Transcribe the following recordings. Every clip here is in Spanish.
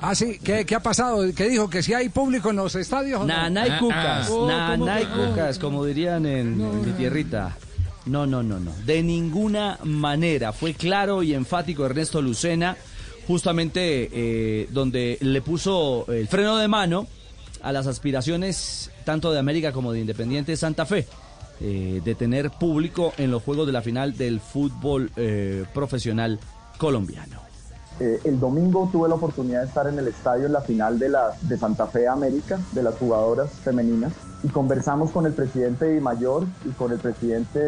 Ah, sí, ¿Qué, qué ha pasado? ¿Qué dijo? ¿Que si hay público en los estadios? o no? Nanay cucas, Oh, ¿cómo nanay cucas, como dirían en, en mi tierrita. No, no, no, no. De ninguna manera. Fue claro y enfático Ernesto Lucena, justamente eh, donde le puso el freno de mano a las aspiraciones tanto de América como de Independiente Santa Fe. eh, de tener público en los juegos de la final del fútbol eh, profesional colombiano. Eh, el domingo tuve la oportunidad de estar en el estadio en la final de, la, de Santa Fe América, de las jugadoras femeninas, y conversamos con el presidente de Mayor y con el presidente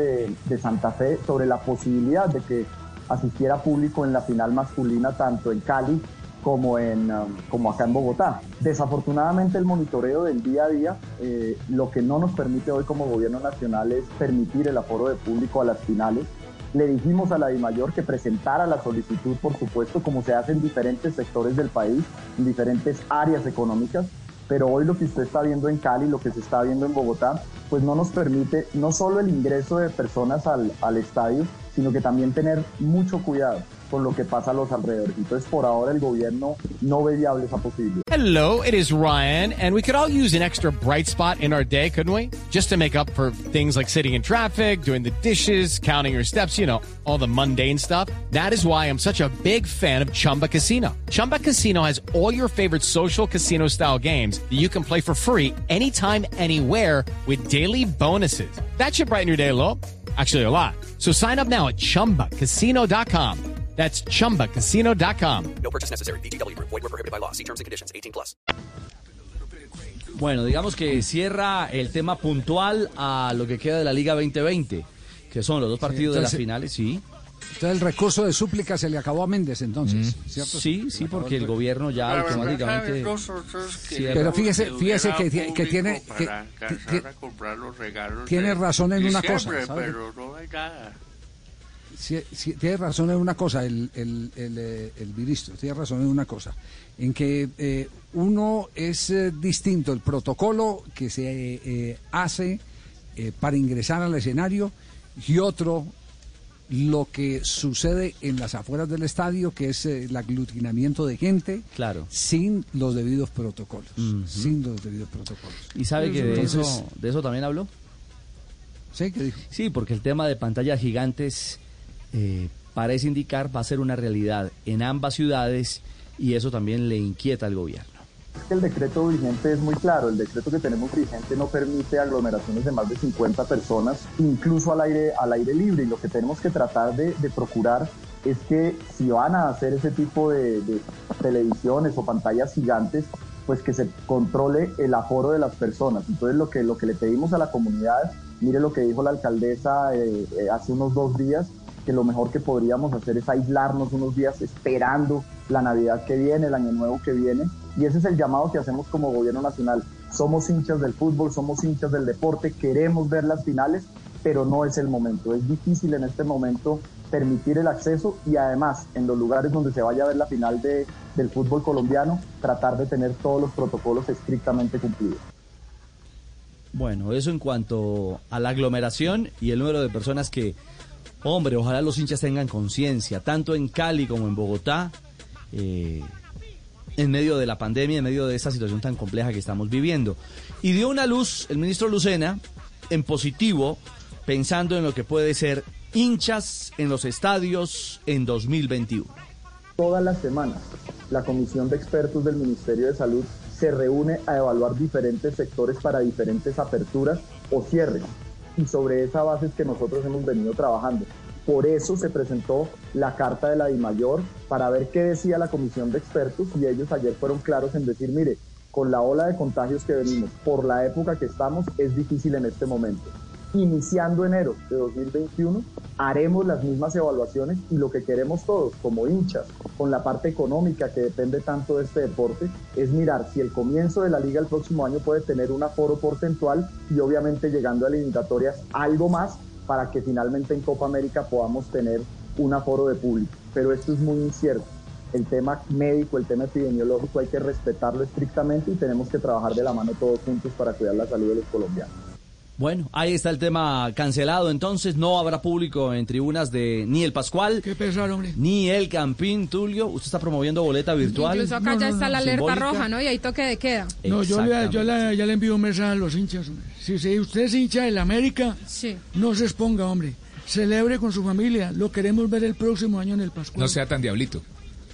de, Santa Fe sobre la posibilidad de que asistiera público en la final masculina tanto en Cali como, en, um, como acá en Bogotá. Desafortunadamente el monitoreo del día a día, eh, lo que no nos permite hoy como gobierno nacional es permitir el aforo de público a las finales. Le dijimos a la DIMAYOR que presentara la solicitud, por supuesto, como se hace en diferentes sectores del país, en diferentes áreas económicas, pero hoy lo que usted está viendo en Cali, lo que se está viendo en Bogotá, pues no nos permite no solo el ingreso de personas al, al estadio, sino que también tener mucho cuidado con lo que pasa a los alrededores. Entonces, por ahora el gobierno no ve viable esa posibilidad. Hello, it is Ryan, and we could all use an extra bright spot in our day, couldn't we? Just to make up for things like sitting in traffic, doing the dishes, counting your steps, you know, all the mundane stuff. That is why I'm such a big fan of Chumba Casino. Chumba Casino has all your favorite social casino style games that you can play for free anytime, anywhere with daily bonuses. That should brighten your day a little. Actually, a lot. So sign up now at chumbacasino.com. That's chumbacasino.com. No purchase necessary. BGW. Void were prohibited by law. See terms and conditions. 18 plus. Bueno, digamos que cierra el tema puntual a lo que queda de la Liga 2020, que son los dos partidos de las entonces- finales, sí. Entonces el recurso de súplica se le acabó a Méndez entonces, ¿cierto? Sí, sí, porque el gobierno ya La automáticamente... Pero fíjese- fíjese que tiene- que- a comprar los regalos tiene razón en una cosa, ¿sabe? pero no hay nada. Sí, sí, tiene razón en una cosa, el, el, el, eh, el ministro, tiene razón en una cosa, en que eh, uno es eh, distinto el protocolo que se eh, eh, hace eh, para ingresar al escenario y otro lo que sucede en las afueras del estadio, que es eh, el aglutinamiento de gente Claro. sin los debidos protocolos, sin los debidos protocolos. ¿Y sabe que de eso, de eso también habló? ¿Sí? ¿Qué dijo? Sí, porque el tema de pantallas gigantes eh, parece indicar va a ser una realidad en ambas ciudades y eso también le inquieta al gobierno. El decreto vigente es muy claro, el decreto que tenemos vigente no permite aglomeraciones de más de 50 personas, incluso al aire, al aire libre, y lo que tenemos que tratar de, procurar es que si van a hacer ese tipo de, de televisiones o pantallas gigantes, pues que se controle el aforo de las personas. Entonces lo que, lo que le pedimos a la comunidad, mire lo que dijo la alcaldesa eh, eh, hace unos dos días, que lo mejor que podríamos hacer es aislarnos unos días esperando la Navidad que viene, el Año Nuevo que viene. Y ese es el llamado que hacemos como gobierno nacional. Somos hinchas del fútbol, somos hinchas del deporte, queremos ver las finales, pero no es el momento. Es difícil en este momento permitir el acceso y además en los lugares donde se vaya a ver la final de, del fútbol colombiano, tratar de tener todos los protocolos estrictamente cumplidos. Bueno, eso en cuanto a la aglomeración y el número de personas que, hombre, ojalá los hinchas tengan conciencia, tanto en Cali como en Bogotá, eh, en medio de la pandemia, en medio de esta situación tan compleja que estamos viviendo. Y dio una luz el ministro Lucena en positivo, pensando en lo que puede ser hinchas en los estadios en 2021. Todas las semanas, la Comisión de Expertos del Ministerio de Salud se reúne a evaluar diferentes sectores para diferentes aperturas o cierres. Y sobre esa base es que nosotros hemos venido trabajando. Por eso se presentó la carta de la DIMAYOR para ver qué decía la Comisión de Expertos y ellos ayer fueron claros en decir, mire, con la ola de contagios que venimos, por la época que estamos, es difícil en este momento. iniciando enero de 2021, haremos las mismas evaluaciones y lo que queremos todos como hinchas, con la parte económica que depende tanto de este deporte, es mirar si el comienzo de la liga el próximo año puede tener un aforo porcentual y obviamente llegando a eliminatorias algo más para que finalmente en Copa América podamos tener un aforo de público. Pero esto es muy incierto. El tema médico, el tema epidemiológico hay que respetarlo estrictamente y tenemos que trabajar de la mano todos juntos para cuidar la salud de los colombianos. Bueno, ahí está el tema cancelado. Entonces no habrá público en tribunas de ni el Pascual, Qué pesar, hombre. ni el Campín Tulio. Usted está promoviendo boleta virtual. Incluso acá ya está la alerta simbólica. roja, ¿no? Y hay toque de queda. No, yo, le, yo ya le envío un mensaje a los hinchas. hombre. Si, si usted es hincha del América, Sí. no se exponga, hombre. Celebre con su familia. Lo queremos ver el próximo año en el Pascual. No sea tan diablito.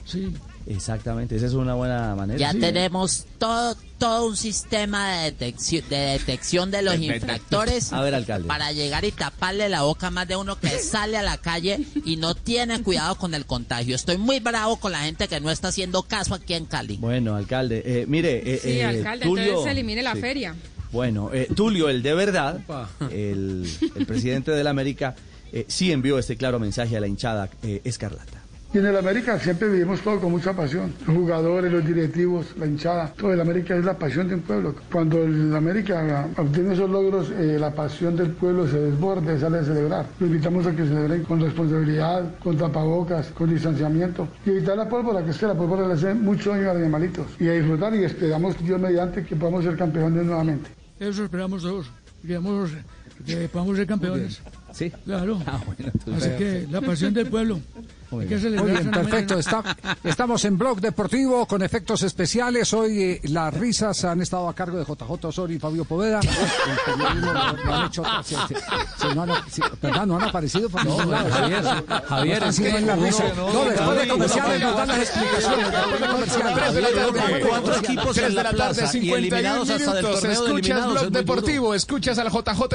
Sí. Exactamente, esa es una buena manera. Ya Sí. tenemos todo, todo un sistema de detección, de detección de los infractores A ver, alcalde. para llegar y taparle la boca a más de uno que sale a la calle y no tiene cuidado con el contagio. Estoy muy bravo con la gente que no está haciendo caso aquí en Cali. Bueno, alcalde, eh, mire, eh, Sí, eh, alcalde, Tulio, entonces se elimine la sí. feria. Bueno, eh, Tulio, el de verdad, el, el presidente de la América, eh, sí envió este claro mensaje a la hinchada eh, escarlata. Y en el América siempre vivimos todo con mucha pasión. Los jugadores, los directivos, la hinchada, todo el América es la pasión de un pueblo. Cuando el América obtiene esos logros, eh, la pasión del pueblo se desborda y sale a celebrar. Los invitamos a que celebren con responsabilidad, con tapabocas, con distanciamiento y evitar la pólvora, que es que la pólvora le hace mucho daño a los animalitos. Y a disfrutar y esperamos Dios mediante que podamos ser campeones nuevamente. Eso esperamos todos. Queremos que podamos ser campeones. ¿Sí? Claro. Ah, bueno, Así que la pasión del pueblo. Muy bien, perfecto. Está- estamos en Blog Deportivo con efectos especiales. Hoy eh, las risas han estado a cargo de JJ Osorio y Fabio Poveda. El periodismo lo, lo han hecho. sí, no han, sí, ¿verdad? No han aparecido por ningún lado. Javier, Javier, No es que la risa. no, No, después de comerciales no, nos dan las explicaciones. Después de comerciales. Cuatro equipos en de la tarde, plaza y 51 eliminados hasta del minutos. Escuchas. Blog. Deportivo, escuchas al JJ